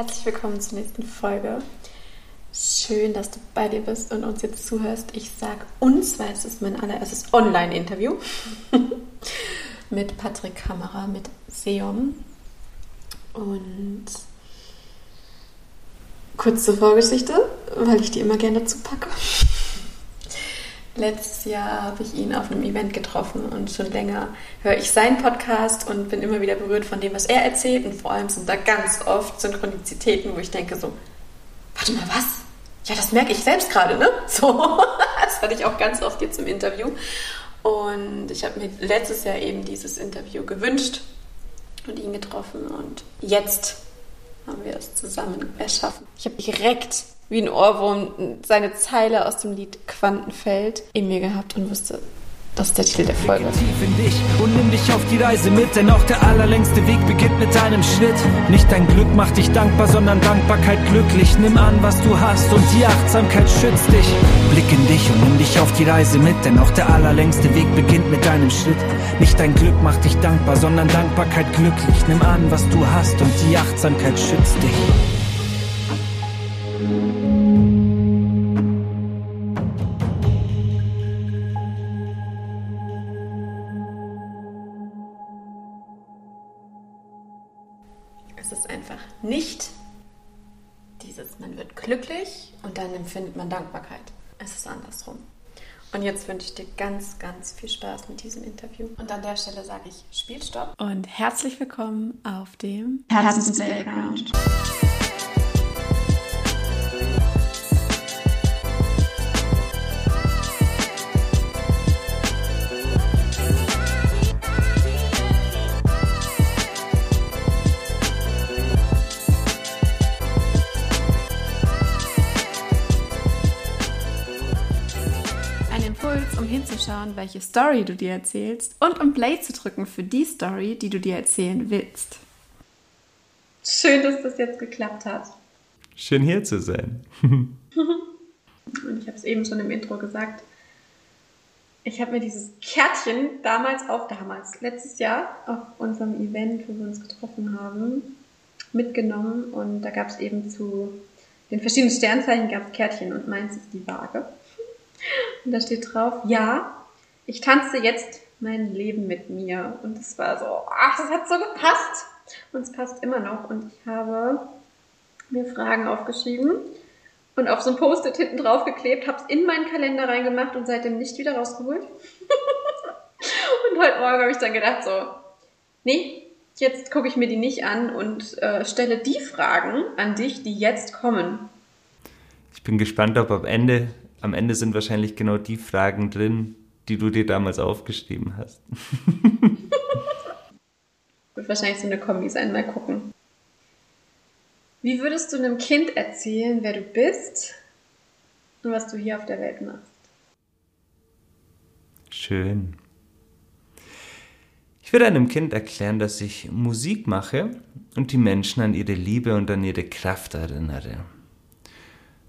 Herzlich willkommen zur nächsten Folge. Schön, dass du bei dir bist und uns jetzt zuhörst. Ich sage uns, weil es ist mein allererstes Online-Interview mit Patrick Kammerer, mit Seom. Und kurz zur Vorgeschichte, weil ich die immer gerne dazu packe. Letztes Jahr habe ich ihn auf einem Event getroffen und schon länger höre ich seinen Podcast und bin immer wieder berührt von dem, was er erzählt. Und vor allem sind da ganz oft Synchronizitäten, wo ich denke so, warte mal, was? Ja, das merke ich selbst gerade, ne? So, das hatte ich auch ganz oft jetzt im Interview. Und ich habe mir letztes Jahr eben dieses Interview gewünscht und ihn getroffen. Und jetzt haben wir es zusammen erschaffen. Ich habe direkt wie ein Ohrwurm seine Zeile aus dem Lied Quantenfeld in mir gehabt und wusste, das ist der Titel der Folge. Tief in dich und nimm dich auf die Reise mit, denn auch der allerlängste Weg beginnt mit einem Schritt. Nicht dein Glück macht dich dankbar, sondern Dankbarkeit glücklich. Nimm an, was du hast und die Achtsamkeit schützt dich. Blick in dich und nimm dich auf die Reise mit, denn auch der allerlängste Weg beginnt mit einem Schritt. Nicht dein Glück macht dich dankbar, sondern Dankbarkeit glücklich. Nimm an, was du hast und die Achtsamkeit schützt dich. Empfindet man Dankbarkeit. Es ist andersrum. Und jetzt wünsche ich dir ganz, ganz viel Spaß mit diesem Interview. Und an der Stelle sage ich Spielstopp. Und herzlich willkommen auf dem Herzens-Playground. Hinzuschauen, welche Story du dir erzählst und um Play zu drücken für die Story, die du dir erzählen willst. Schön, dass das jetzt geklappt hat. Schön hier zu sein. und ich habe es eben schon im Intro gesagt. Ich habe mir dieses Kärtchen damals auch damals, letztes Jahr auf unserem Event, wo wir uns getroffen haben, mitgenommen und da gab es eben zu den verschiedenen Sternzeichen gab es Kärtchen und meins ist die Waage. Und da steht drauf, ja, ich tanze jetzt mein Leben mit mir. Und es war so, ach, das hat so gepasst. Und es passt immer noch. Und ich habe mir Fragen aufgeschrieben und auf so ein Post-it hinten drauf geklebt, habe es in meinen Kalender reingemacht und seitdem nicht wieder rausgeholt. und heute Morgen habe ich dann gedacht so, nee, jetzt gucke ich mir die nicht an und äh, stelle die Fragen an dich, die jetzt kommen. Ich bin gespannt, ob am Ende am Ende sind wahrscheinlich genau die Fragen drin, die du dir damals aufgeschrieben hast. Wird wahrscheinlich so eine Kombi sein, mal gucken. Wie würdest du einem Kind erzählen, wer du bist und was du hier auf der Welt machst? Schön. Ich würde einem Kind erklären, dass ich Musik mache und die Menschen an ihre Liebe und an ihre Kraft erinnere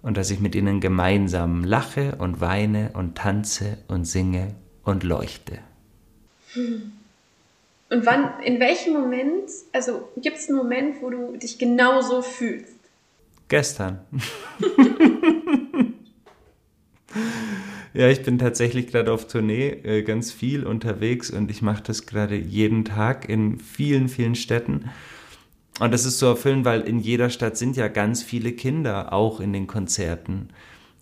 und dass ich mit ihnen gemeinsam lache und weine und tanze und singe und leuchte. Und wann, in welchem Moment, also gibt es einen Moment, wo du dich genauso fühlst? Gestern. ja, ich bin tatsächlich gerade auf Tournee, äh, ganz viel unterwegs und ich mache das gerade jeden Tag in vielen, vielen Städten. Und das ist so erfüllend, weil in jeder Stadt sind ja ganz viele Kinder auch in den Konzerten.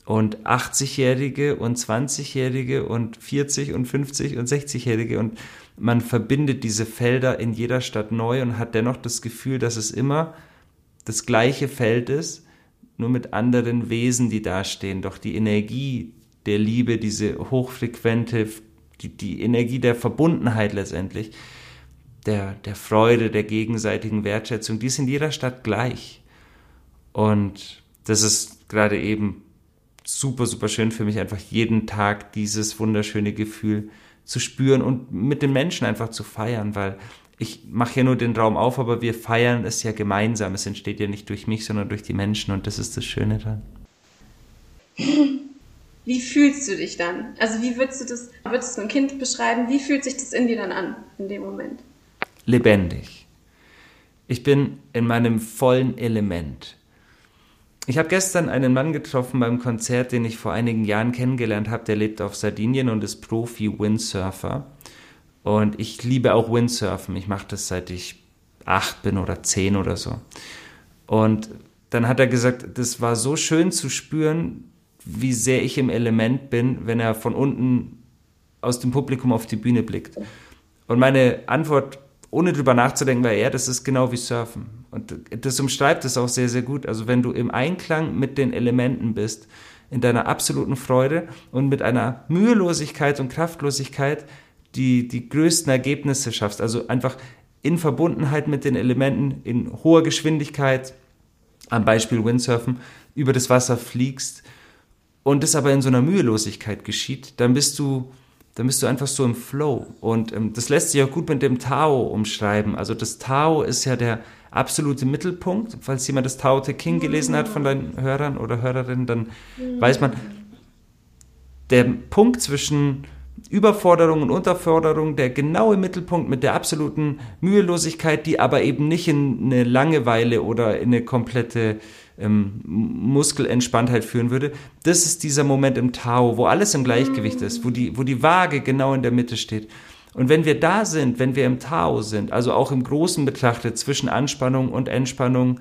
Und 80-Jährige und 20-Jährige und 40 und 50 und 60-Jährige. Und man verbindet diese Felder in jeder Stadt neu und hat dennoch das Gefühl, dass es immer das gleiche Feld ist, nur mit anderen Wesen, die dastehen. Doch die Energie der Liebe, diese hochfrequente, die, die Energie der Verbundenheit letztendlich, der, der Freude, der gegenseitigen Wertschätzung, die ist in jeder Stadt gleich. Und das ist gerade eben super, super schön für mich, einfach jeden Tag dieses wunderschöne Gefühl zu spüren und mit den Menschen einfach zu feiern, weil ich mache ja nur den Raum auf, aber wir feiern es ja gemeinsam. Es entsteht ja nicht durch mich, sondern durch die Menschen und das ist das Schöne dran. Wie fühlst du dich dann? Also wie würdest du das, würdest du ein Kind beschreiben? Wie fühlt sich das in dir dann an in dem Moment? Lebendig. Ich bin in meinem vollen Element. Ich habe gestern einen Mann getroffen beim Konzert, den ich vor einigen Jahren kennengelernt habe. Der lebt auf Sardinien und ist Profi-Windsurfer. Und ich liebe auch Windsurfen. Ich mache das seit ich acht bin oder zehn oder so. Und dann hat er gesagt, das war so schön zu spüren, wie sehr ich im Element bin, wenn er von unten aus dem Publikum auf die Bühne blickt. Und meine Antwort, ohne drüber nachzudenken, war ja, das ist genau wie Surfen. Und das umschreibt es auch sehr, sehr gut. Also wenn du im Einklang mit den Elementen bist, in deiner absoluten Freude und mit einer Mühelosigkeit und Kraftlosigkeit, die die größten Ergebnisse schaffst. Also einfach in Verbundenheit mit den Elementen, in hoher Geschwindigkeit, am Beispiel Windsurfen, über das Wasser fliegst und das aber in so einer Mühelosigkeit geschieht, dann bist du, dann bist du einfach so im Flow. Und ähm, das lässt sich auch gut mit dem Tao umschreiben. Also das Tao ist ja der absolute Mittelpunkt. Falls jemand das Tao Te King gelesen hat von deinen Hörern oder Hörerinnen, dann weiß man, der Punkt zwischen Überforderung und Unterforderung, der genaue Mittelpunkt mit der absoluten Mühelosigkeit, die aber eben nicht in eine Langeweile oder in eine komplette ähm, Muskelentspanntheit führen würde. Das ist dieser Moment im Tao, wo alles im Gleichgewicht ist, wo die, wo die Waage genau in der Mitte steht. Und wenn wir da sind, wenn wir im Tao sind, also auch im Großen betrachtet zwischen Anspannung und Entspannung,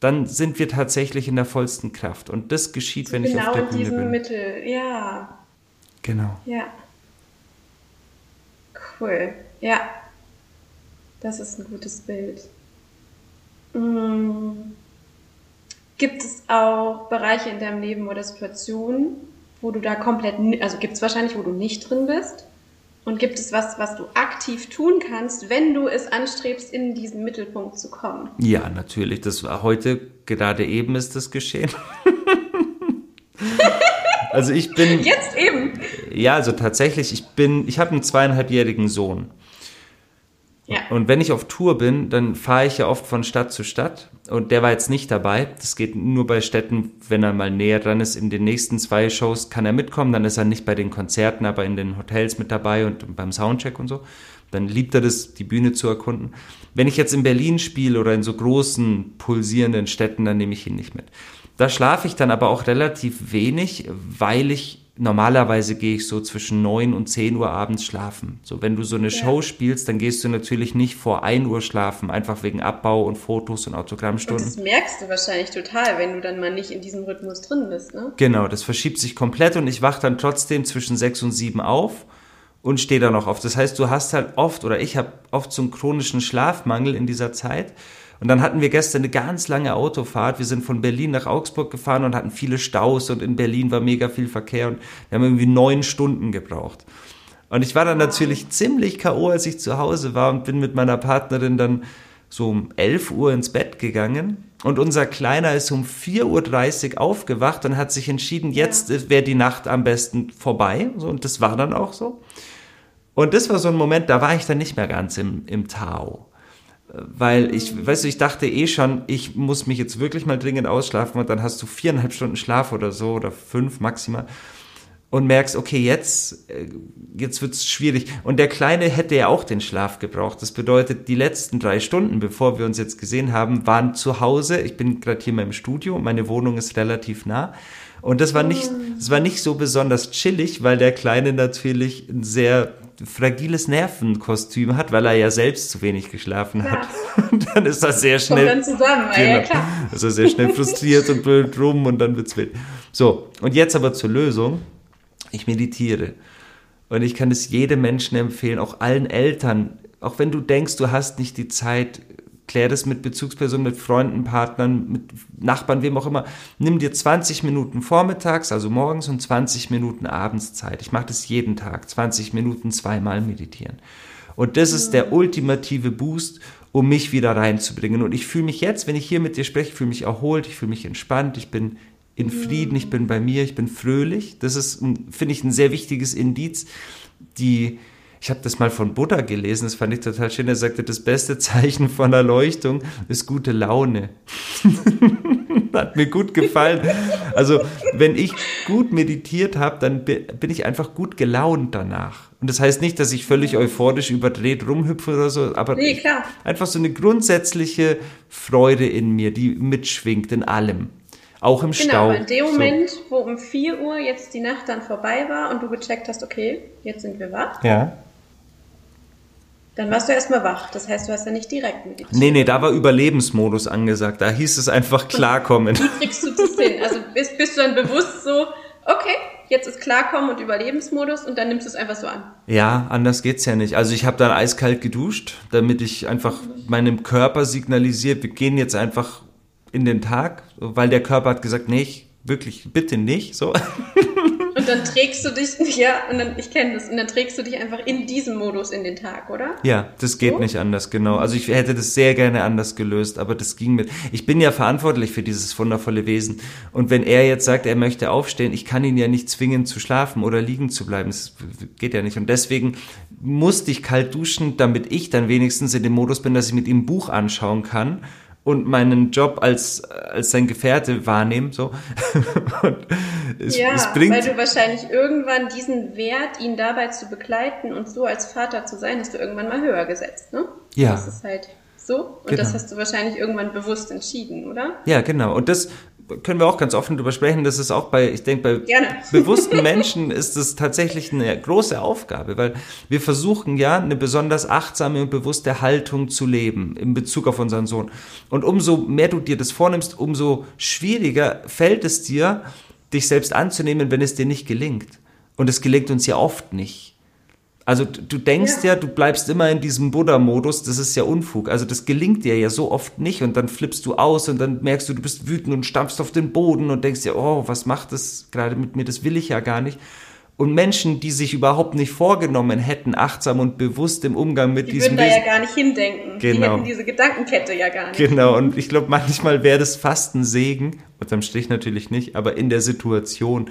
dann sind wir tatsächlich in der vollsten Kraft. Und das geschieht, wenn genau ich auf der Bühne bin. Genau in diesem Mittel, ja. Genau. Ja. Cool. Ja. Das ist ein gutes Bild. Mm. Gibt es auch Bereiche in deinem Leben oder Situationen, wo du da komplett, also gibt es wahrscheinlich, wo du nicht drin bist? Und gibt es was, was du aktiv tun kannst, wenn du es anstrebst, in diesen Mittelpunkt zu kommen? Ja, natürlich. Das war heute, gerade eben ist das geschehen. also ich bin. Jetzt eben. Ja, also tatsächlich, ich bin, ich habe einen zweieinhalbjährigen Sohn. Ja. Und wenn ich auf Tour bin, dann fahre ich ja oft von Stadt zu Stadt. Und der war jetzt nicht dabei. Das geht nur bei Städten, wenn er mal näher dran ist. In den nächsten zwei Shows kann er mitkommen. Dann ist er nicht bei den Konzerten, aber in den Hotels mit dabei und beim Soundcheck und so. Dann liebt er das, die Bühne zu erkunden. Wenn ich jetzt in Berlin spiele oder in so großen, pulsierenden Städten, dann nehme ich ihn nicht mit. Da schlafe ich dann aber auch relativ wenig, weil ich normalerweise gehe ich so zwischen 9 und 10 Uhr abends schlafen. So, wenn du so eine ja. Show spielst, dann gehst du natürlich nicht vor 1 Uhr schlafen, einfach wegen Abbau und Fotos und Autogrammstunden. Und das merkst du wahrscheinlich total, wenn du dann mal nicht in diesem Rhythmus drin bist, ne? Genau, das verschiebt sich komplett und ich wach dann trotzdem zwischen 6 und 7 auf und stehe da noch auf. Das heißt, du hast halt oft oder ich habe oft so einen chronischen Schlafmangel in dieser Zeit und dann hatten wir gestern eine ganz lange Autofahrt. Wir sind von Berlin nach Augsburg gefahren und hatten viele Staus und in Berlin war mega viel Verkehr und wir haben irgendwie neun Stunden gebraucht. Und ich war dann natürlich ziemlich K.O., als ich zu Hause war und bin mit meiner Partnerin dann so um 11 Uhr ins Bett gegangen. Und unser Kleiner ist um 4.30 Uhr aufgewacht und hat sich entschieden, jetzt wäre die Nacht am besten vorbei. und das war dann auch so. Und das war so ein Moment, da war ich dann nicht mehr ganz im, im Tao weil ich, weißt du, ich dachte eh schon, ich muss mich jetzt wirklich mal dringend ausschlafen und dann hast du viereinhalb Stunden Schlaf oder so oder fünf maximal und merkst, okay, jetzt, äh, jetzt wird's schwierig. Und der Kleine hätte ja auch den Schlaf gebraucht. Das bedeutet, die letzten drei Stunden, bevor wir uns jetzt gesehen haben, waren zu Hause. Ich bin gerade hier in meinem Studio, meine Wohnung ist relativ nah. Und das war nicht, das war nicht so besonders chillig, weil der Kleine natürlich ein sehr fragiles Nervenkostüm hat, weil er ja selbst zu wenig geschlafen klar. hat. Und dann ist er sehr schnell. Kommt dann zusammen, genau, ja, klar. Ist er sehr schnell frustriert und blöd rum und dann wird's wild. So, und jetzt aber zur Lösung. Ich meditiere. Und ich kann es jedem Menschen empfehlen, auch allen Eltern, auch wenn du denkst, du hast nicht die Zeit, klär das mit Bezugspersonen, mit Freunden, Partnern, mit Nachbarn, wem auch immer. Nimm dir 20 Minuten vormittags, also morgens und 20 Minuten abends Zeit. Ich mache das jeden Tag, 20 Minuten zweimal meditieren. Und das ist der ultimative Boost, um mich wieder reinzubringen. Und ich fühle mich jetzt, wenn ich hier mit dir spreche, fühle mich erholt, ich fühle mich entspannt, ich bin in Frieden, ich bin bei mir, ich bin fröhlich. Das ist, finde ich, ein sehr wichtiges Indiz, die ich habe das mal von Buddha gelesen, das fand ich total schön. Er sagte, das beste Zeichen von Erleuchtung ist gute Laune. Hat mir gut gefallen. Also, wenn ich gut meditiert habe, dann bin ich einfach gut gelaunt danach. Und das heißt nicht, dass ich völlig euphorisch überdreht rumhüpfe oder so, aber nee, einfach so eine grundsätzliche Freude in mir, die mitschwingt in allem. Auch im genau, Stau. Genau, in dem Moment, so. wo um 4 Uhr jetzt die Nacht dann vorbei war und du gecheckt hast, okay, jetzt sind wir wach. Ja. Dann warst du erstmal wach. Das heißt, du hast ja nicht direkt meditiert. Nee, nee, da war Überlebensmodus angesagt. Da hieß es einfach klarkommen. Wie kriegst du das hin? Also bist, bist du dann bewusst so, okay, jetzt ist Klarkommen und Überlebensmodus und dann nimmst du es einfach so an. Ja, anders geht's ja nicht. Also ich habe dann eiskalt geduscht, damit ich einfach meinem Körper signalisiere, wir gehen jetzt einfach in den Tag, weil der Körper hat gesagt, nee, ich, wirklich, bitte nicht, so. Und dann trägst du dich, ja, und dann, ich kenne das, und dann trägst du dich einfach in diesem Modus in den Tag, oder? Ja, das geht so? nicht anders, genau. Also ich hätte das sehr gerne anders gelöst, aber das ging mit. Ich bin ja verantwortlich für dieses wundervolle Wesen. Und wenn er jetzt sagt, er möchte aufstehen, ich kann ihn ja nicht zwingen zu schlafen oder liegen zu bleiben. Das geht ja nicht. Und deswegen musste ich kalt duschen, damit ich dann wenigstens in dem Modus bin, dass ich mit ihm ein Buch anschauen kann und meinen Job als, als sein Gefährte wahrnehmen. So. es, ja, es bringt, weil du wahrscheinlich irgendwann diesen Wert, ihn dabei zu begleiten und so als Vater zu sein, hast du irgendwann mal höher gesetzt, ne? Ja. Das ist halt so. Und genau. das hast du wahrscheinlich irgendwann bewusst entschieden, oder? Ja, genau. Und das können wir auch ganz offen drüber sprechen. Das ist auch bei, ich denke, bei Gerne. bewussten Menschen ist es tatsächlich eine große Aufgabe, weil wir versuchen ja, eine besonders achtsame und bewusste Haltung zu leben in Bezug auf unseren Sohn. Und umso mehr du dir das vornimmst, umso schwieriger fällt es dir, dich selbst anzunehmen, wenn es dir nicht gelingt. Und es gelingt uns ja oft nicht. Also du denkst ja. ja, du bleibst immer in diesem Buddha-Modus, das ist ja Unfug. Also das gelingt dir ja so oft nicht und dann flippst du aus und dann merkst du, du bist wütend und stampfst auf den Boden und denkst dir, oh, was macht das gerade mit mir, das will ich ja gar nicht. Und Menschen, die sich überhaupt nicht vorgenommen hätten, achtsam und bewusst im Umgang mit die diesem Die würden da ja gar nicht hindenken. Genau. Die hätten diese Gedankenkette ja gar nicht. Genau, und ich glaube, manchmal wäre das fast ein Segen, unterm Strich natürlich nicht, aber in der Situation.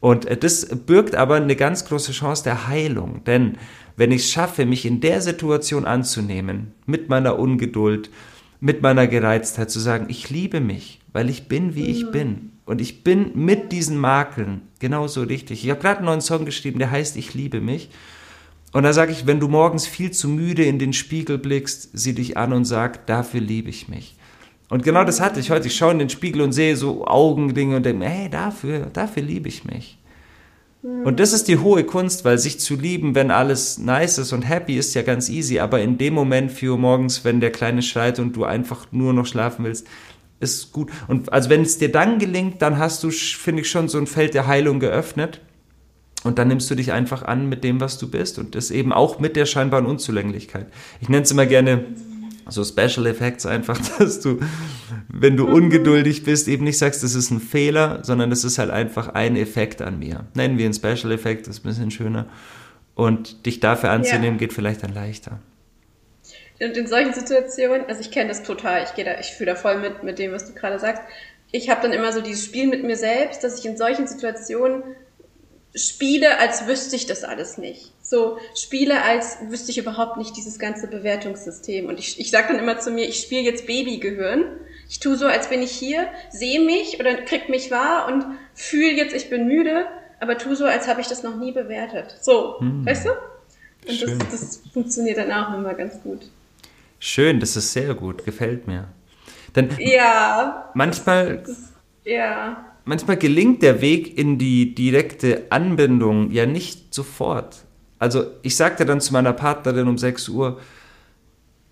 Und äh, das birgt aber eine ganz große Chance der Heilung. Denn wenn ich es schaffe, mich in der Situation anzunehmen, mit meiner Ungeduld, mit meiner Gereiztheit, zu sagen, ich liebe mich, weil ich bin, wie ich mhm. bin. Und ich bin mit diesen Makeln genauso richtig. Ich habe gerade einen neuen Song geschrieben, der heißt Ich liebe mich. Und da sage ich, wenn du morgens viel zu müde in den Spiegel blickst, sieh dich an und sag, dafür liebe ich mich. Und genau das hatte ich heute. Ich schaue in den Spiegel und sehe so Augendinge und denke, hey, dafür, dafür liebe ich mich. Und das ist die hohe Kunst, weil sich zu lieben, wenn alles nice ist und happy ist, ja ganz easy. Aber in dem Moment, 4 Uhr morgens, wenn der Kleine schreit und du einfach nur noch schlafen willst, ist gut. Und also wenn es dir dann gelingt, dann hast du, finde ich, schon so ein Feld der Heilung geöffnet. Und dann nimmst du dich einfach an mit dem, was du bist. Und das eben auch mit der scheinbaren Unzulänglichkeit. Ich nenne es immer gerne so Special Effects einfach, dass du, wenn du ungeduldig bist, eben nicht sagst, das ist ein Fehler, sondern das ist halt einfach ein Effekt an mir. Nennen wir einen Special Effekt, das ist ein bisschen schöner. Und dich dafür anzunehmen, ja. geht vielleicht dann leichter. Und in solchen Situationen, also ich kenne das total, ich gehe da, ich fühle da voll mit, mit dem, was du gerade sagst. Ich habe dann immer so dieses Spiel mit mir selbst, dass ich in solchen Situationen spiele, als wüsste ich das alles nicht. So spiele, als wüsste ich überhaupt nicht dieses ganze Bewertungssystem. Und ich, ich sage dann immer zu mir, ich spiele jetzt Babygehirn. Ich tue so, als bin ich hier, sehe mich oder krieg mich wahr und fühle jetzt, ich bin müde, aber tu so, als habe ich das noch nie bewertet. So, hm. weißt du? Und das, das, funktioniert dann auch immer ganz gut. Schön, das ist sehr gut, gefällt mir. Denn ja. Manchmal. Das, ja manchmal gelingt der Weg in die direkte Anbindung ja nicht sofort. Also ich sagte dann zu meiner Partnerin um 6 Uhr,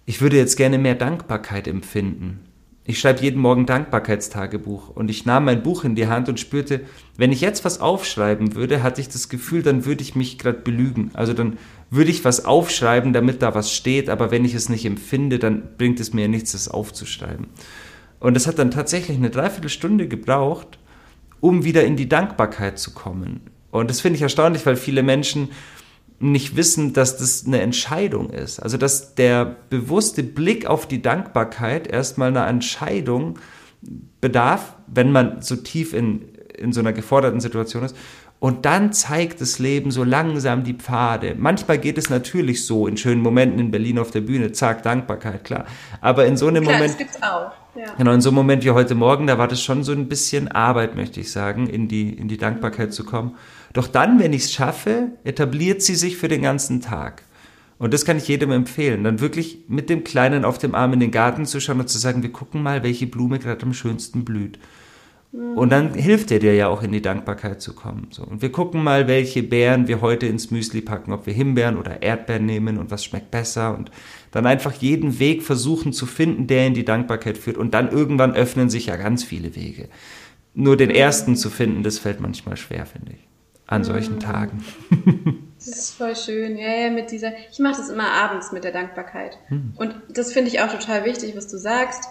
ich würde jetzt gerne mehr Dankbarkeit empfinden. Ich schreibe jeden Morgen Dankbarkeitstagebuch und ich nahm mein Buch in die Hand und spürte, wenn ich jetzt was aufschreiben würde, hatte ich das Gefühl, dann würde ich mich gerade belügen. Also dann würde ich was aufschreiben, damit da was steht, aber wenn ich es nicht empfinde, dann bringt es mir nichts, das aufzuschreiben. Und es hat dann tatsächlich eine Dreiviertelstunde gebraucht, um wieder in die Dankbarkeit zu kommen. Und das finde ich erstaunlich, weil viele Menschen nicht wissen, dass das eine Entscheidung ist. Also dass der bewusste Blick auf die Dankbarkeit erstmal eine Entscheidung bedarf, wenn man so tief in, in so einer geforderten Situation ist. Und dann zeigt das Leben so langsam die Pfade. Manchmal geht es natürlich so, in schönen Momenten in Berlin auf der Bühne, zack, Dankbarkeit, klar. Aber in so einem klar, Moment. Das gibt's auch. Ja. Genau, in so einem Moment wie heute Morgen, da war das schon so ein bisschen Arbeit, möchte ich sagen, in die, in die Dankbarkeit mhm. zu kommen. Doch dann, wenn ich es schaffe, etabliert sie sich für den ganzen Tag. Und das kann ich jedem empfehlen, dann wirklich mit dem Kleinen auf dem Arm in den Garten zu schauen und zu sagen, wir gucken mal, welche Blume gerade am schönsten blüht. Und dann hilft er dir ja auch in die Dankbarkeit zu kommen. So. Und wir gucken mal, welche Beeren wir heute ins Müsli packen, ob wir Himbeeren oder Erdbeeren nehmen und was schmeckt besser und dann einfach jeden Weg versuchen zu finden, der in die Dankbarkeit führt. Und dann irgendwann öffnen sich ja ganz viele Wege. Nur den ersten zu finden, das fällt manchmal schwer, finde ich. An solchen mhm. Tagen. Das ist voll schön. Ja, ja, mit dieser. Ich mache das immer abends mit der Dankbarkeit. Hm. Und das finde ich auch total wichtig, was du sagst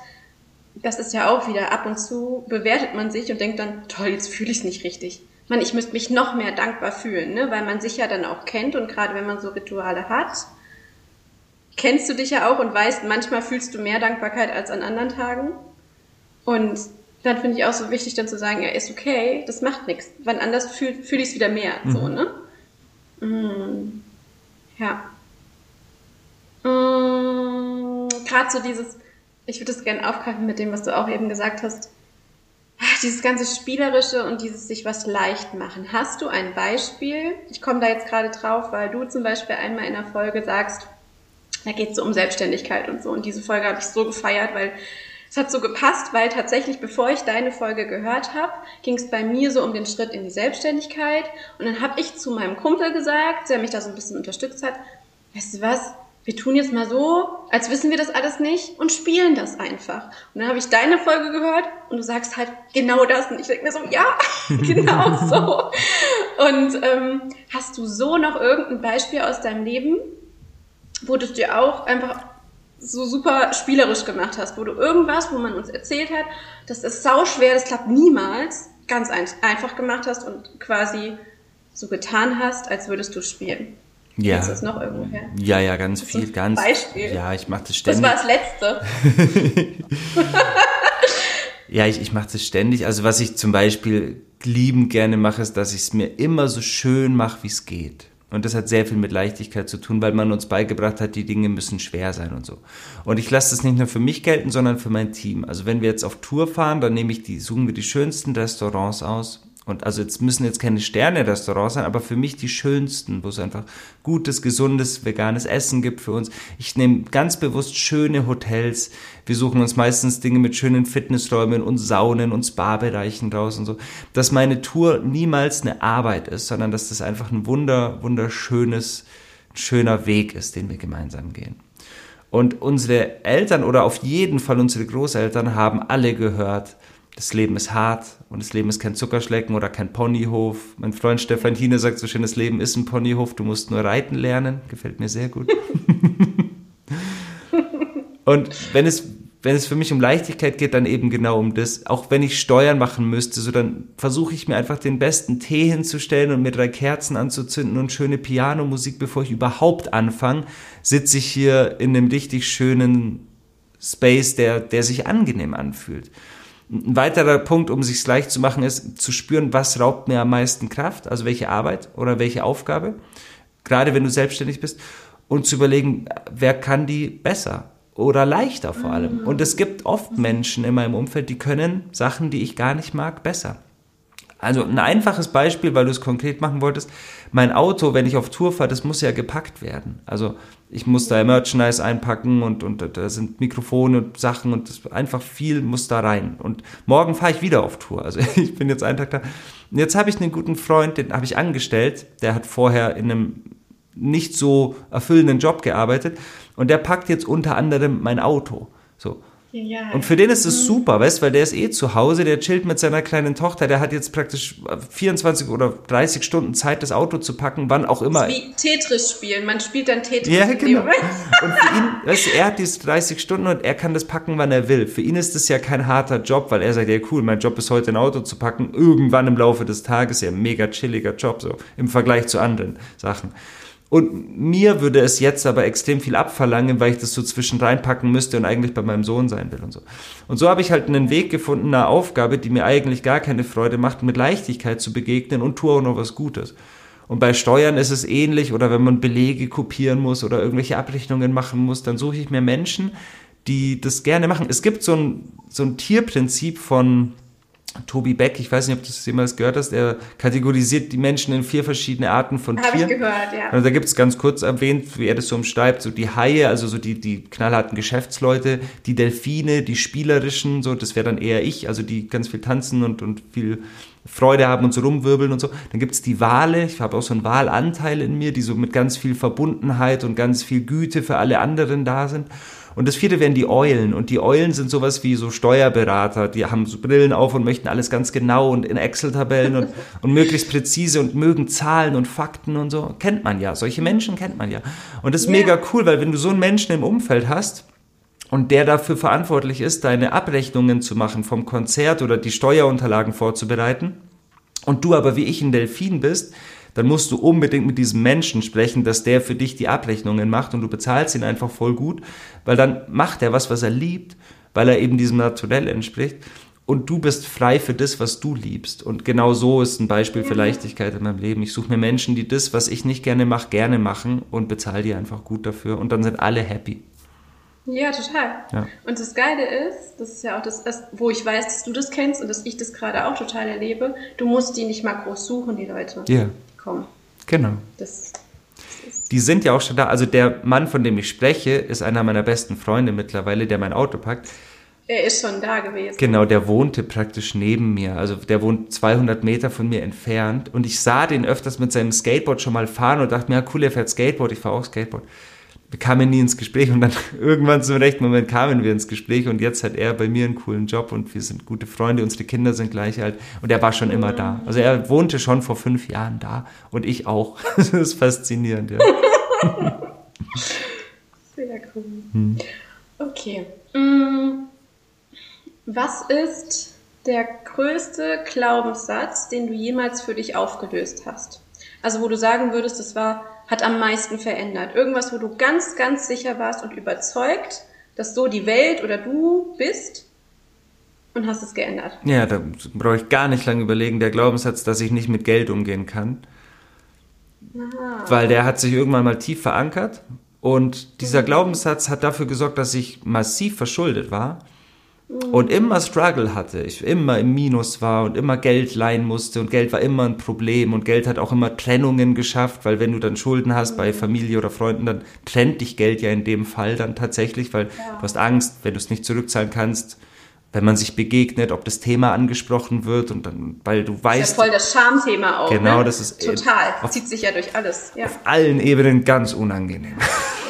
das ist ja auch wieder ab und zu bewertet man sich und denkt dann, toll, jetzt fühle ich es nicht richtig. Man, ich müsste mich noch mehr dankbar fühlen, ne? weil man sich ja dann auch kennt und gerade wenn man so Rituale hat, kennst du dich ja auch und weißt, manchmal fühlst du mehr Dankbarkeit als an anderen Tagen. Und dann finde ich auch so wichtig, dann zu sagen, ja, ist okay, das macht nichts. Wann anders fühle fühl ich es wieder mehr, mhm. so, ne? Mm, ja. Mm, Gerade so dieses, ich würde es gerne aufgreifen mit dem, was du auch eben gesagt hast. Dieses ganze Spielerische und dieses sich was leicht machen. Hast du ein Beispiel? Ich komme da jetzt gerade drauf, weil du zum Beispiel einmal in der Folge sagst, da geht es so um Selbstständigkeit und so. Und diese Folge habe ich so gefeiert, weil es hat so gepasst, weil tatsächlich, bevor ich deine Folge gehört habe, ging es bei mir so um den Schritt in die Selbstständigkeit. Und dann habe ich zu meinem Kumpel gesagt, der mich da so ein bisschen unterstützt hat, weißt du was, wir tun jetzt mal so, als wissen wir das alles nicht und spielen das einfach. Und dann habe ich deine Folge gehört und du sagst halt genau das. Und ich denke mir so, ja, genau so. Und ähm, hast du so noch irgendein Beispiel aus deinem Leben, wo du es dir auch einfach so super spielerisch gemacht hast, wo du irgendwas, wo man uns erzählt hat, das ist sau schwer, das klappt niemals, ganz einfach gemacht hast und quasi so getan hast, als würdest du spielen. Ja. Ist das noch irgendwoher? Ja, ja, ganz viel, so ganz. Beispiel. Ja, ich mache das ständig. Das war das letzte. ja, ich, ich mache das ständig. Also was ich zum Beispiel liebend gerne mache, ist, dass ich es mir immer so schön mache, wie es geht. Und das hat sehr viel mit Leichtigkeit zu tun, weil man uns beigebracht hat, die Dinge müssen schwer sein und so. Und ich lasse das nicht nur für mich gelten, sondern für mein Team. Also wenn wir jetzt auf Tour fahren, dann nehme ich die, suchen wir die schönsten Restaurants aus und also jetzt müssen jetzt keine Sterne-Restaurants sein, aber für mich die schönsten, wo es einfach gutes, gesundes, veganes Essen gibt für uns. Ich nehme ganz bewusst schöne Hotels. Wir suchen uns meistens Dinge mit schönen Fitnessräumen und Saunen und Spa-Bereichen raus und so. Dass meine Tour niemals eine Arbeit ist, sondern dass das einfach ein wunder, wunderschönes, schöner Weg ist, den wir gemeinsam gehen. Und unsere Eltern oder auf jeden Fall unsere Großeltern haben alle gehört, das Leben ist hart und das Leben ist kein Zuckerschlecken oder kein Ponyhof. Mein Freund Stefan Hine sagt so schön, das Leben ist ein Ponyhof, du musst nur reiten lernen. Gefällt mir sehr gut. und wenn es, wenn es für mich um Leichtigkeit geht, dann eben genau um das. Auch wenn ich Steuern machen müsste, so dann versuche ich mir einfach den besten Tee hinzustellen und mir drei Kerzen anzuzünden und schöne Pianomusik, bevor ich überhaupt anfange, sitze ich hier in einem richtig schönen Space, der, der sich angenehm anfühlt. Ein weiterer Punkt, um sich leicht zu machen, ist zu spüren, was raubt mir am meisten Kraft, also welche Arbeit oder welche Aufgabe, gerade wenn du selbstständig bist, und zu überlegen, wer kann die besser oder leichter vor allem. Mhm. Und es gibt oft Menschen in meinem Umfeld, die können Sachen, die ich gar nicht mag, besser. Also ein einfaches Beispiel, weil du es konkret machen wolltest. Mein Auto, wenn ich auf Tour fahre, das muss ja gepackt werden. Also ich muss da Merchandise einpacken und, und da sind Mikrofone und Sachen und einfach viel muss da rein. Und morgen fahre ich wieder auf Tour. Also ich bin jetzt einen Tag da. Und jetzt habe ich einen guten Freund, den habe ich angestellt. Der hat vorher in einem nicht so erfüllenden Job gearbeitet und der packt jetzt unter anderem mein Auto. So. Ja. Und für den ist es mhm. super, weißt, weil der ist eh zu Hause, der chillt mit seiner kleinen Tochter, der hat jetzt praktisch 24 oder 30 Stunden Zeit, das Auto zu packen, wann auch immer. wie Tetris spielen, man spielt dann Tetris. Ja, genau. Und für ihn, weißt du, er hat diese 30 Stunden und er kann das packen, wann er will. Für ihn ist das ja kein harter Job, weil er sagt, ja cool, mein Job ist heute ein Auto zu packen, irgendwann im Laufe des Tages, ja, mega chilliger Job, so, im Vergleich zu anderen Sachen. Und mir würde es jetzt aber extrem viel abverlangen, weil ich das so zwischen reinpacken müsste und eigentlich bei meinem Sohn sein will und so. Und so habe ich halt einen Weg gefunden, eine Aufgabe, die mir eigentlich gar keine Freude macht, mit Leichtigkeit zu begegnen und tue auch noch was Gutes. Und bei Steuern ist es ähnlich oder wenn man Belege kopieren muss oder irgendwelche Abrechnungen machen muss, dann suche ich mir Menschen, die das gerne machen. Es gibt so ein, so ein Tierprinzip von, Tobi Beck, ich weiß nicht, ob du das jemals gehört hast, er kategorisiert die Menschen in vier verschiedene Arten von Hab Tieren. Habe ich gehört, ja. Also da gibt es ganz kurz erwähnt, wie er das so umschreibt, so die Haie, also so die, die knallharten Geschäftsleute, die Delfine, die spielerischen, so, das wäre dann eher ich, also die ganz viel tanzen und, und viel Freude haben und so rumwirbeln und so. Dann gibt es die Wale, ich habe auch so einen Wahlanteil in mir, die so mit ganz viel Verbundenheit und ganz viel Güte für alle anderen da sind. Und das vierte wären die Eulen. Und die Eulen sind sowas wie so Steuerberater. Die haben so Brillen auf und möchten alles ganz genau und in Excel-Tabellen und, und möglichst präzise und mögen Zahlen und Fakten und so. Kennt man ja. Solche Menschen kennt man ja. Und das ist yeah. mega cool, weil wenn du so einen Menschen im Umfeld hast, und der dafür verantwortlich ist, deine Abrechnungen zu machen vom Konzert oder die Steuerunterlagen vorzubereiten, und du aber wie ich ein Delfin bist, dann musst du unbedingt mit diesem Menschen sprechen, dass der für dich die Abrechnungen macht und du bezahlst ihn einfach voll gut, weil dann macht er was, was er liebt, weil er eben diesem Naturell entspricht und du bist frei für das, was du liebst. Und genau so ist ein Beispiel für Leichtigkeit in meinem Leben. Ich suche mir Menschen, die das, was ich nicht gerne mache, gerne machen und bezahle die einfach gut dafür und dann sind alle happy. Ja, total. Ja. Und das Geile ist, das ist ja auch das, wo ich weiß, dass du das kennst und dass ich das gerade auch total erlebe, du musst die nicht mal groß suchen, die Leute. Ja kommen. Genau. Das, das die sind ja auch schon da. Also der Mann, von dem ich spreche, ist einer meiner besten Freunde mittlerweile, der mein Auto packt. Er ist schon da gewesen. Genau, der wohnte praktisch neben mir. Also der wohnt 200 Meter von mir entfernt. Und ich sah den öfters mit seinem Skateboard schon mal fahren und dachte mir, ja, cool, er fährt Skateboard, ich fahre auch Skateboard wir kamen nie ins Gespräch und dann irgendwann zum rechten Moment kamen wir ins Gespräch und jetzt hat er bei mir einen coolen Job und wir sind gute Freunde, unsere Kinder sind gleich alt und er war schon immer da. Also er wohnte schon vor fünf Jahren da und ich auch. Das ist faszinierend, ja. Sehr cool. Hm. Okay. Mm. Was ist der größte Glaubenssatz, den du jemals für dich aufgelöst hast? Also wo du sagen würdest, das war hat am meisten verändert? Irgendwas, wo du ganz, ganz sicher warst und überzeugt, dass so die Welt oder du bist und hast es geändert? Ja, da brauche ich gar nicht lange überlegen. Der Glaubenssatz, dass ich nicht mit Geld umgehen kann. Aha. Weil der hat sich irgendwann mal tief verankert und dieser mhm. Glaubenssatz hat dafür gesorgt, dass ich massiv verschuldet war und immer Struggle hatte, ich immer im Minus war und immer Geld leihen musste und Geld war immer ein Problem und Geld hat auch immer Trennungen geschafft, weil wenn du dann Schulden hast bei Familie oder Freunden, dann trennt dich Geld ja in dem Fall dann tatsächlich, weil ja. du hast Angst, wenn du es nicht zurückzahlen kannst, wenn man sich begegnet, ob das Thema angesprochen wird und dann, weil du weißt. Das ist ja voll das Schamthema auch. Genau, ne? das ist total. Auf, Zieht sich ja durch alles. Ja. Auf allen Ebenen ganz unangenehm.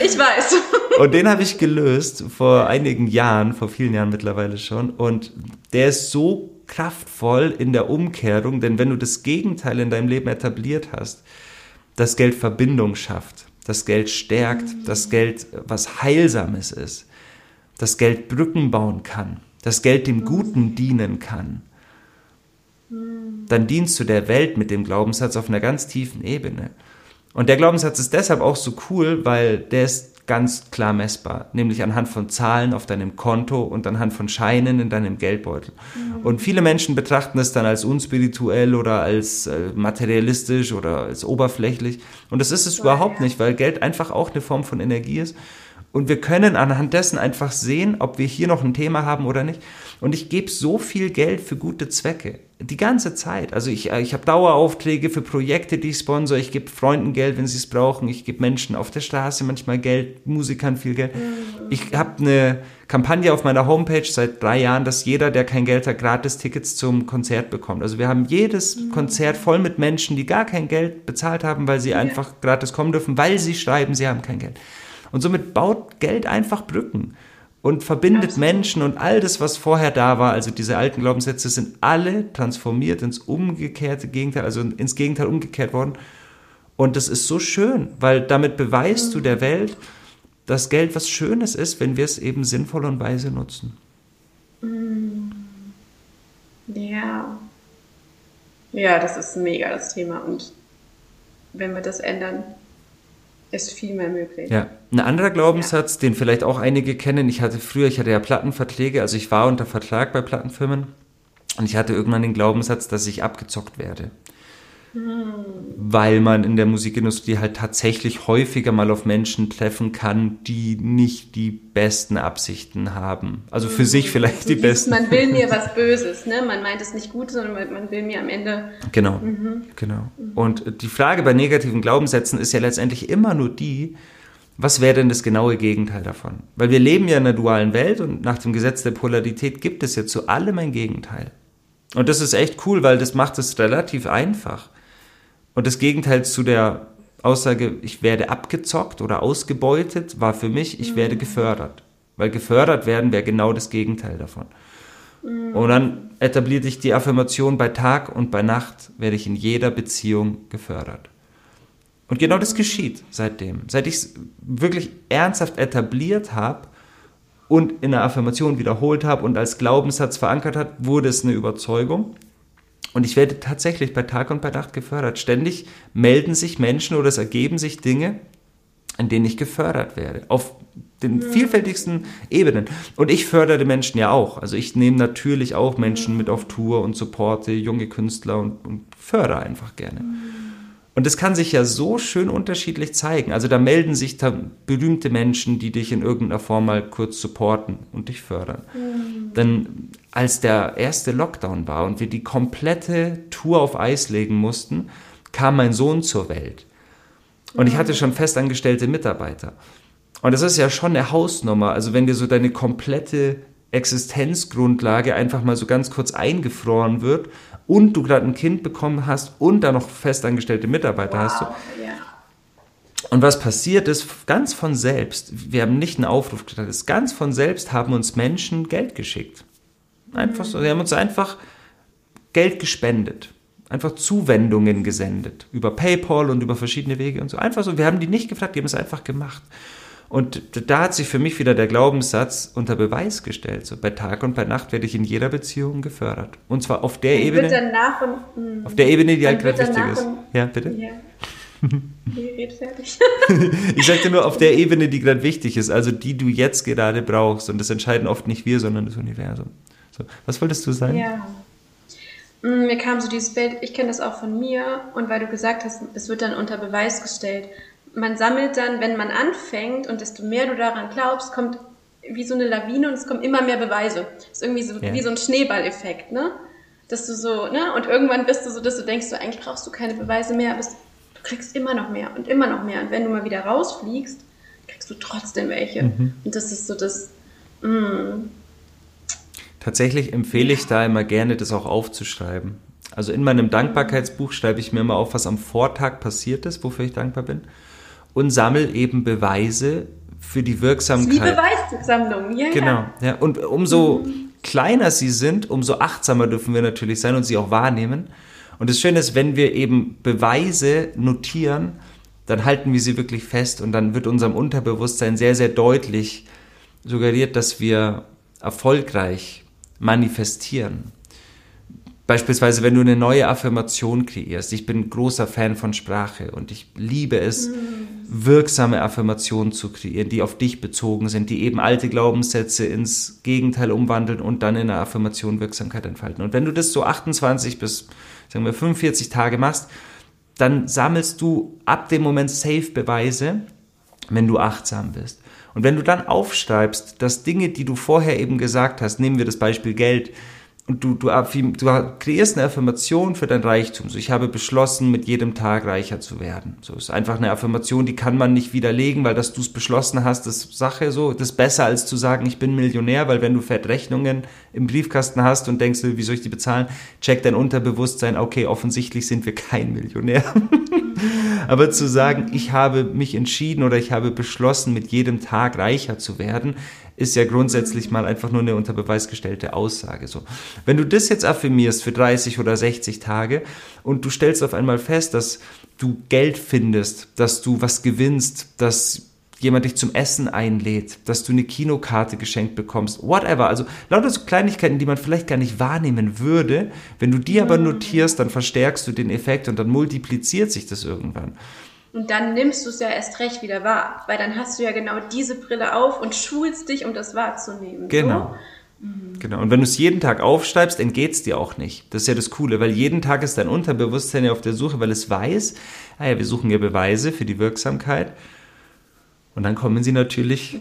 Ich weiß. Und den habe ich gelöst vor einigen Jahren, vor vielen Jahren mittlerweile schon. Und der ist so kraftvoll in der Umkehrung, denn wenn du das Gegenteil in deinem Leben etabliert hast, das Geld Verbindung schafft, das Geld stärkt, das Geld was Heilsames ist, das Geld Brücken bauen kann, das Geld dem Guten dienen kann, dann dienst du der Welt mit dem Glaubenssatz auf einer ganz tiefen Ebene. Und der Glaubenssatz ist deshalb auch so cool, weil der ist ganz klar messbar, nämlich anhand von Zahlen auf deinem Konto und anhand von Scheinen in deinem Geldbeutel. Mhm. Und viele Menschen betrachten es dann als unspirituell oder als äh, materialistisch oder als oberflächlich. Und das ist es ja, überhaupt ja. nicht, weil Geld einfach auch eine Form von Energie ist. Und wir können anhand dessen einfach sehen, ob wir hier noch ein Thema haben oder nicht. Und ich gebe so viel Geld für gute Zwecke. Die ganze Zeit. Also ich, äh, ich habe Daueraufträge für Projekte, die ich sponsor. Ich gebe Freunden Geld, wenn sie es brauchen. Ich gebe Menschen auf der Straße manchmal Geld, Musikern viel Geld. Mhm. Ich habe eine Kampagne auf meiner Homepage seit drei Jahren, dass jeder, der kein Geld hat, gratis Tickets zum Konzert bekommt. Also wir haben jedes mhm. Konzert voll mit Menschen, die gar kein Geld bezahlt haben, weil sie einfach gratis kommen dürfen, weil sie schreiben, sie haben kein Geld. Und somit baut Geld einfach Brücken und verbindet Absolut. Menschen und all das, was vorher da war, also diese alten Glaubenssätze sind alle transformiert ins umgekehrte Gegenteil, also ins Gegenteil umgekehrt worden. Und das ist so schön, weil damit beweist mhm. du der Welt, dass Geld was Schönes ist, wenn wir es eben sinnvoll und weise nutzen. Mhm. Ja. Ja, das ist mega das Thema und wenn wir das ändern, ist viel mehr möglich. Ja, ein anderer Glaubenssatz, ja. den vielleicht auch einige kennen, ich hatte früher, ich hatte ja Plattenverträge, also ich war unter Vertrag bei Plattenfirmen und ich hatte irgendwann den Glaubenssatz, dass ich abgezockt werde. Weil man in der Musikindustrie halt tatsächlich häufiger mal auf Menschen treffen kann, die nicht die besten Absichten haben. Also für mhm. sich vielleicht also die besten. Man will mir was Böses, ne? Man meint es nicht gut, sondern man will mir am Ende. Genau, mhm. genau. Und die Frage bei negativen Glaubenssätzen ist ja letztendlich immer nur die, was wäre denn das genaue Gegenteil davon? Weil wir leben ja in einer dualen Welt und nach dem Gesetz der Polarität gibt es ja zu allem ein Gegenteil. Und das ist echt cool, weil das macht es relativ einfach. Und das Gegenteil zu der Aussage, ich werde abgezockt oder ausgebeutet, war für mich, ich werde mhm. gefördert. Weil gefördert werden wäre genau das Gegenteil davon. Mhm. Und dann etabliert sich die Affirmation, bei Tag und bei Nacht werde ich in jeder Beziehung gefördert. Und genau das geschieht seitdem. Seit ich es wirklich ernsthaft etabliert habe und in der Affirmation wiederholt habe und als Glaubenssatz verankert hat, wurde es eine Überzeugung. Und ich werde tatsächlich bei Tag und bei Nacht gefördert. Ständig melden sich Menschen oder es ergeben sich Dinge, in denen ich gefördert werde. Auf den vielfältigsten Ebenen. Und ich fördere Menschen ja auch. Also ich nehme natürlich auch Menschen mit auf Tour und supporte junge Künstler und, und fördere einfach gerne. Und das kann sich ja so schön unterschiedlich zeigen. Also da melden sich da berühmte Menschen, die dich in irgendeiner Form mal kurz supporten und dich fördern. Mhm. Als der erste Lockdown war und wir die komplette Tour auf Eis legen mussten, kam mein Sohn zur Welt. Und ich hatte schon festangestellte Mitarbeiter. Und das ist ja schon eine Hausnummer. Also wenn dir so deine komplette Existenzgrundlage einfach mal so ganz kurz eingefroren wird und du gerade ein Kind bekommen hast und dann noch festangestellte Mitarbeiter wow, hast. Du. Ja. Und was passiert ist, ganz von selbst, wir haben nicht einen Aufruf gestartet, ganz von selbst haben uns Menschen Geld geschickt. Einfach so, sie haben uns einfach Geld gespendet. Einfach Zuwendungen gesendet. Über PayPal und über verschiedene Wege und so. Einfach so, wir haben die nicht gefragt, die haben es einfach gemacht. Und da hat sich für mich wieder der Glaubenssatz unter Beweis gestellt. So bei Tag und bei Nacht werde ich in jeder Beziehung gefördert. Und zwar auf der Ebene. Dann nach und, hm. auf der Ebene, die halt gerade wichtig ist. Ja, bitte? Ja. Ich sagte nur auf der Ebene, die gerade wichtig ist, also die du jetzt gerade brauchst. Und das entscheiden oft nicht wir, sondern das Universum. So, was wolltest du sagen? Ja. Hm, mir kam so dieses Bild, ich kenne das auch von mir, und weil du gesagt hast, es wird dann unter Beweis gestellt man sammelt dann, wenn man anfängt und desto mehr du daran glaubst, kommt wie so eine Lawine und es kommen immer mehr Beweise. Das ist irgendwie so ja. wie so ein Schneeballeffekt, ne? Dass du so, ne? Und irgendwann bist du so, dass du denkst, du eigentlich brauchst du keine Beweise mehr, aber du kriegst immer noch mehr und immer noch mehr. Und wenn du mal wieder rausfliegst, kriegst du trotzdem welche. Mhm. Und das ist so das. Mm. Tatsächlich empfehle ich da immer gerne, das auch aufzuschreiben. Also in meinem Dankbarkeitsbuch schreibe ich mir immer auf, was am Vortag passiert ist, wofür ich dankbar bin und sammel eben Beweise für die Wirksamkeit. Die Beweissammlung, ja. Genau. Ja. Und umso mhm. kleiner sie sind, umso achtsamer dürfen wir natürlich sein und sie auch wahrnehmen. Und das Schöne ist, wenn wir eben Beweise notieren, dann halten wir sie wirklich fest und dann wird unserem Unterbewusstsein sehr, sehr deutlich suggeriert, dass wir erfolgreich manifestieren. Beispielsweise, wenn du eine neue Affirmation kreierst. Ich bin großer Fan von Sprache und ich liebe es, mhm. wirksame Affirmationen zu kreieren, die auf dich bezogen sind, die eben alte Glaubenssätze ins Gegenteil umwandeln und dann in der Affirmation Wirksamkeit entfalten. Und wenn du das so 28 bis, sagen wir, 45 Tage machst, dann sammelst du ab dem Moment Safe-Beweise, wenn du achtsam bist. Und wenn du dann aufschreibst, dass Dinge, die du vorher eben gesagt hast, nehmen wir das Beispiel Geld, und du, du, du kreierst eine Affirmation für dein Reichtum. So, ich habe beschlossen, mit jedem Tag reicher zu werden. So ist einfach eine Affirmation, die kann man nicht widerlegen, weil dass du es beschlossen hast, das Sache so. Das ist besser als zu sagen, ich bin Millionär, weil wenn du Fettrechnungen im Briefkasten hast und denkst, wie soll ich die bezahlen, check dein Unterbewusstsein, okay, offensichtlich sind wir kein Millionär. Aber zu sagen, ich habe mich entschieden oder ich habe beschlossen, mit jedem Tag reicher zu werden, ist ja grundsätzlich mal einfach nur eine unter Beweis gestellte Aussage. So. Wenn du das jetzt affirmierst für 30 oder 60 Tage und du stellst auf einmal fest, dass du Geld findest, dass du was gewinnst, dass jemand dich zum Essen einlädt, dass du eine Kinokarte geschenkt bekommst, whatever. Also lauter so Kleinigkeiten, die man vielleicht gar nicht wahrnehmen würde. Wenn du die aber notierst, dann verstärkst du den Effekt und dann multipliziert sich das irgendwann. Und dann nimmst du es ja erst recht wieder wahr, weil dann hast du ja genau diese Brille auf und schulst dich, um das wahrzunehmen. Genau. So? Mhm. Genau. Und wenn du es jeden Tag aufschreibst, entgeht es dir auch nicht. Das ist ja das Coole, weil jeden Tag ist dein Unterbewusstsein ja auf der Suche, weil es weiß, ah ja, wir suchen ja Beweise für die Wirksamkeit. Und dann kommen sie natürlich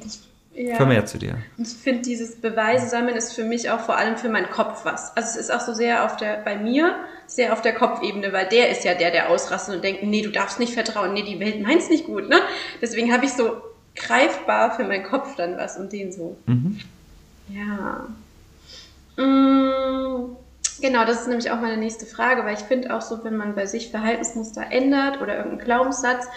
ja. vermehrt zu dir. Und ich finde, dieses Beweise sammeln ist für mich auch vor allem für meinen Kopf was. Also es ist auch so sehr auf der, bei mir, sehr auf der Kopfebene, weil der ist ja der, der ausrastet und denkt, nee, du darfst nicht vertrauen, nee, die Welt meint's nicht gut, ne? Deswegen habe ich so greifbar für meinen Kopf dann was und den so. Mhm. Ja. Mmh. Genau, das ist nämlich auch meine nächste Frage, weil ich finde auch so, wenn man bei sich Verhaltensmuster ändert oder irgendeinen Glaubenssatz,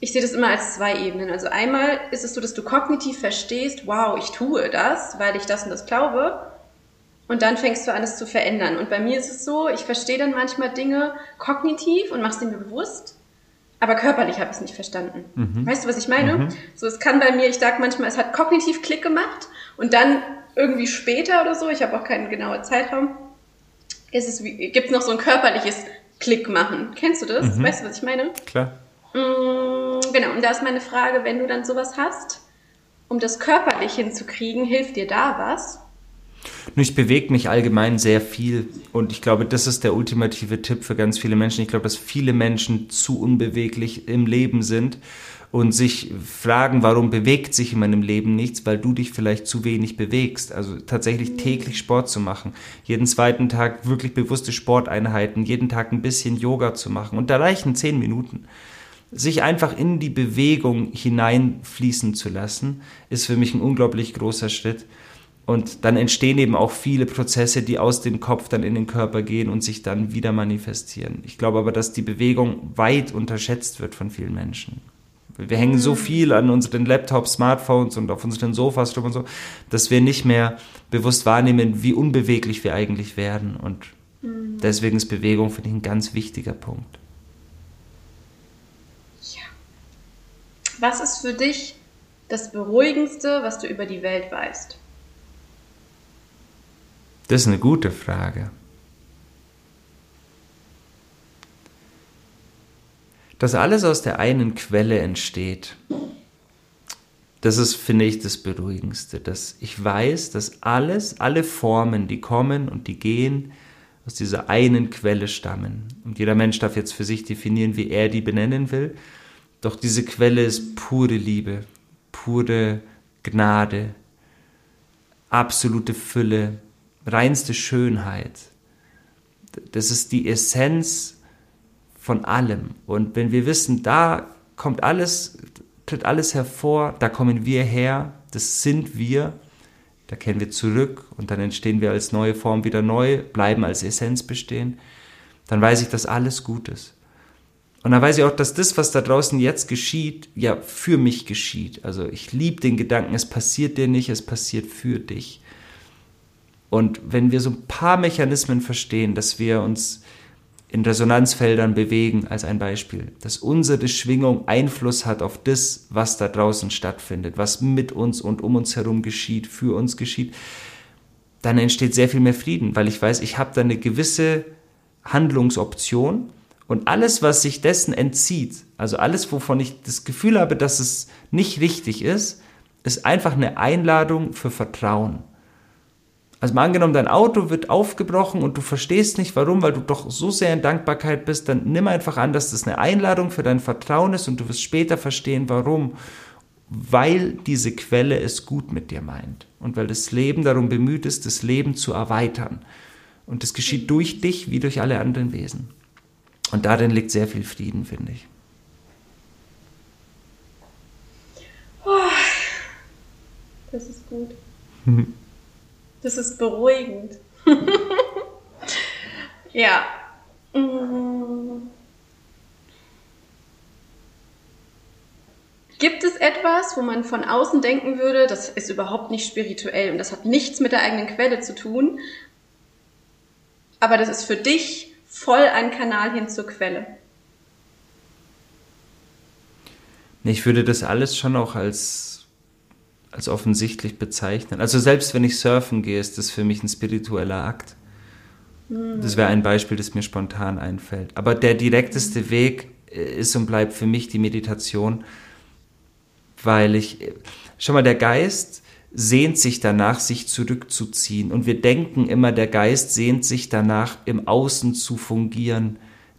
ich sehe das immer als zwei Ebenen. Also einmal ist es so, dass du kognitiv verstehst, wow, ich tue das, weil ich das und das glaube. Und dann fängst du an, es zu verändern. Und bei mir ist es so, ich verstehe dann manchmal Dinge kognitiv und mache sie mir bewusst, aber körperlich habe ich es nicht verstanden. Mhm. Weißt du, was ich meine? Mhm. So, es kann bei mir, ich sage manchmal, es hat kognitiv Klick gemacht und dann irgendwie später oder so, ich habe auch keinen genauen Zeitraum, ist es, gibt es noch so ein körperliches Klick machen. Kennst du das? Mhm. Weißt du, was ich meine? Klar. Mm, genau, und da ist meine Frage, wenn du dann sowas hast, um das körperlich hinzukriegen, hilft dir da was? Ich bewege mich allgemein sehr viel und ich glaube, das ist der ultimative Tipp für ganz viele Menschen. Ich glaube, dass viele Menschen zu unbeweglich im Leben sind und sich fragen, warum bewegt sich in meinem Leben nichts, weil du dich vielleicht zu wenig bewegst. Also tatsächlich täglich Sport zu machen, jeden zweiten Tag wirklich bewusste Sporteinheiten, jeden Tag ein bisschen Yoga zu machen und da reichen zehn Minuten sich einfach in die Bewegung hineinfließen zu lassen, ist für mich ein unglaublich großer Schritt. Und dann entstehen eben auch viele Prozesse, die aus dem Kopf dann in den Körper gehen und sich dann wieder manifestieren. Ich glaube aber, dass die Bewegung weit unterschätzt wird von vielen Menschen. Wir hängen so mhm. viel an unseren Laptops, Smartphones und auf unseren Sofas rum und so, dass wir nicht mehr bewusst wahrnehmen, wie unbeweglich wir eigentlich werden. Und mhm. deswegen ist Bewegung, finde ich, ein ganz wichtiger Punkt. Was ist für dich das Beruhigendste, was du über die Welt weißt? Das ist eine gute Frage. Dass alles aus der einen Quelle entsteht, das ist, finde ich, das Beruhigendste. Dass ich weiß, dass alles, alle Formen, die kommen und die gehen, aus dieser einen Quelle stammen. Und jeder Mensch darf jetzt für sich definieren, wie er die benennen will. Doch diese Quelle ist pure Liebe, pure Gnade, absolute Fülle, reinste Schönheit. Das ist die Essenz von allem. Und wenn wir wissen, da kommt alles, tritt alles hervor, da kommen wir her, das sind wir, da kehren wir zurück und dann entstehen wir als neue Form wieder neu, bleiben als Essenz bestehen, dann weiß ich, dass alles gut ist. Und dann weiß ich auch, dass das, was da draußen jetzt geschieht, ja für mich geschieht. Also ich liebe den Gedanken, es passiert dir nicht, es passiert für dich. Und wenn wir so ein paar Mechanismen verstehen, dass wir uns in Resonanzfeldern bewegen, als ein Beispiel, dass unsere Schwingung Einfluss hat auf das, was da draußen stattfindet, was mit uns und um uns herum geschieht, für uns geschieht, dann entsteht sehr viel mehr Frieden, weil ich weiß, ich habe da eine gewisse Handlungsoption und alles, was sich dessen entzieht, also alles, wovon ich das Gefühl habe, dass es nicht richtig ist, ist einfach eine Einladung für Vertrauen. Also mal angenommen, dein Auto wird aufgebrochen und du verstehst nicht warum, weil du doch so sehr in Dankbarkeit bist, dann nimm einfach an, dass das eine Einladung für dein Vertrauen ist und du wirst später verstehen, warum. Weil diese Quelle es gut mit dir meint und weil das Leben darum bemüht ist, das Leben zu erweitern. Und das geschieht durch dich wie durch alle anderen Wesen. Und darin liegt sehr viel Frieden, finde ich. Oh, das ist gut. Das ist beruhigend. ja. Gibt es etwas, wo man von außen denken würde, das ist überhaupt nicht spirituell und das hat nichts mit der eigenen Quelle zu tun, aber das ist für dich voll ein Kanal hin zur Quelle. Ich würde das alles schon auch als, als offensichtlich bezeichnen. Also selbst wenn ich surfen gehe, ist das für mich ein spiritueller Akt. Das wäre ein Beispiel, das mir spontan einfällt. Aber der direkteste Weg ist und bleibt für mich die Meditation, weil ich, schau mal, der Geist sehnt sich danach, sich zurückzuziehen. Und wir denken immer, der Geist sehnt sich danach, im Außen zu fungieren,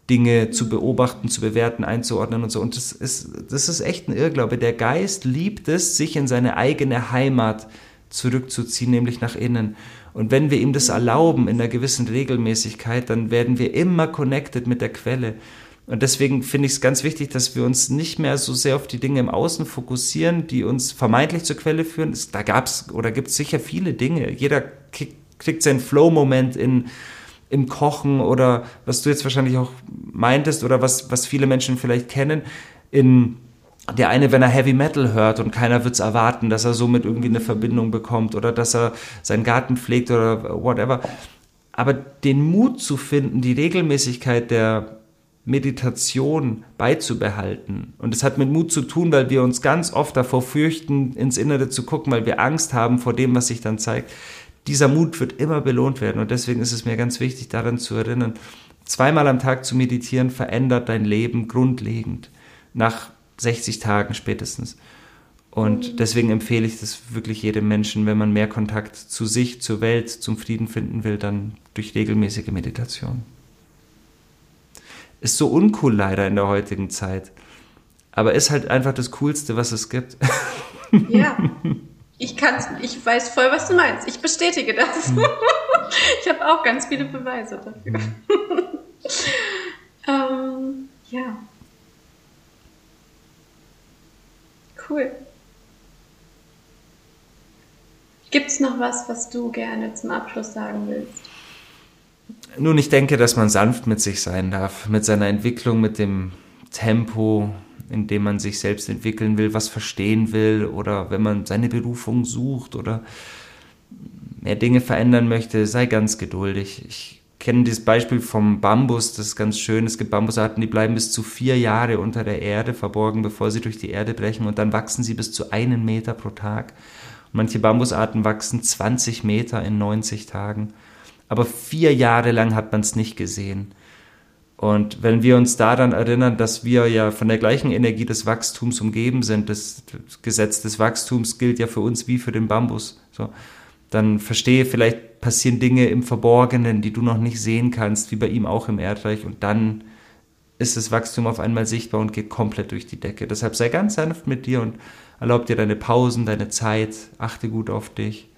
Dinge zu beobachten, zu bewerten, einzuordnen und so. Und das ist, das ist echt ein Irrglaube. Der Geist liebt es, sich in seine eigene Heimat zurückzuziehen, nämlich nach innen. Und wenn wir ihm das erlauben in einer gewissen Regelmäßigkeit, dann werden wir immer connected mit der Quelle. Und deswegen finde ich es ganz wichtig, dass wir uns nicht mehr so sehr auf die Dinge im Außen fokussieren, die uns vermeintlich zur Quelle führen. Da gab es oder gibt es sicher viele Dinge. Jeder kriegt seinen Flow-Moment in, im Kochen oder was du jetzt wahrscheinlich auch meintest oder was, was viele Menschen vielleicht kennen, in der eine, wenn er Heavy Metal hört und keiner wird es erwarten, dass er somit irgendwie eine Verbindung bekommt oder dass er seinen Garten pflegt oder whatever. Aber den Mut zu finden, die Regelmäßigkeit der Meditation beizubehalten. Und es hat mit Mut zu tun, weil wir uns ganz oft davor fürchten, ins Innere zu gucken, weil wir Angst haben vor dem, was sich dann zeigt. Dieser Mut wird immer belohnt werden. Und deswegen ist es mir ganz wichtig, daran zu erinnern, zweimal am Tag zu meditieren verändert dein Leben grundlegend. Nach 60 Tagen spätestens. Und mhm. deswegen empfehle ich das wirklich jedem Menschen, wenn man mehr Kontakt zu sich, zur Welt, zum Frieden finden will, dann durch regelmäßige Meditation. Ist so uncool leider in der heutigen Zeit. Aber ist halt einfach das Coolste, was es gibt. Ja. Ich kann's, ich weiß voll, was du meinst. Ich bestätige das. Hm. Ich habe auch ganz viele Beweise dafür. Hm. ähm, ja. Cool. Gibt es noch was, was du gerne zum Abschluss sagen willst? Nun, ich denke, dass man sanft mit sich sein darf, mit seiner Entwicklung, mit dem Tempo, in dem man sich selbst entwickeln will, was verstehen will oder wenn man seine Berufung sucht oder mehr Dinge verändern möchte, sei ganz geduldig. Ich kenne dieses Beispiel vom Bambus, das ist ganz schön. Es gibt Bambusarten, die bleiben bis zu vier Jahre unter der Erde verborgen, bevor sie durch die Erde brechen und dann wachsen sie bis zu einen Meter pro Tag. manche Bambusarten wachsen 20 Meter in 90 Tagen aber vier Jahre lang hat man es nicht gesehen. Und wenn wir uns daran erinnern, dass wir ja von der gleichen Energie des Wachstums umgeben sind, das Gesetz des Wachstums gilt ja für uns wie für den Bambus, so, dann verstehe, vielleicht passieren Dinge im Verborgenen, die du noch nicht sehen kannst, wie bei ihm auch im Erdreich, und dann ist das Wachstum auf einmal sichtbar und geht komplett durch die Decke. Deshalb sei ganz sanft mit dir und erlaub dir deine Pausen, deine Zeit, achte gut auf dich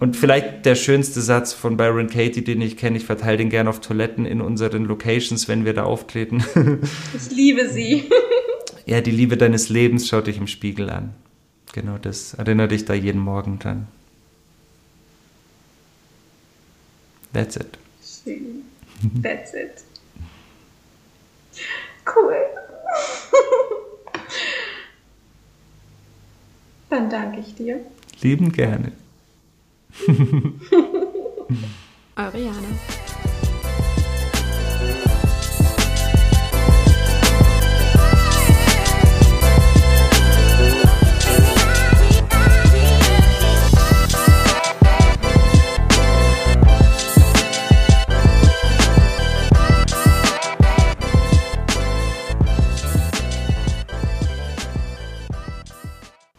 und vielleicht der schönste Satz von Byron Katie, den ich kenne, ich verteile den gerne auf Toiletten in unseren Locations, wenn wir da auftreten. ich liebe sie. ja, die Liebe deines Lebens schaut dich im Spiegel an. Genau das. Erinnere dich da jeden Morgen dran. That's it. Schön. That's it. Cool. Dann danke ich dir. Lieben gerne. Eure Jana.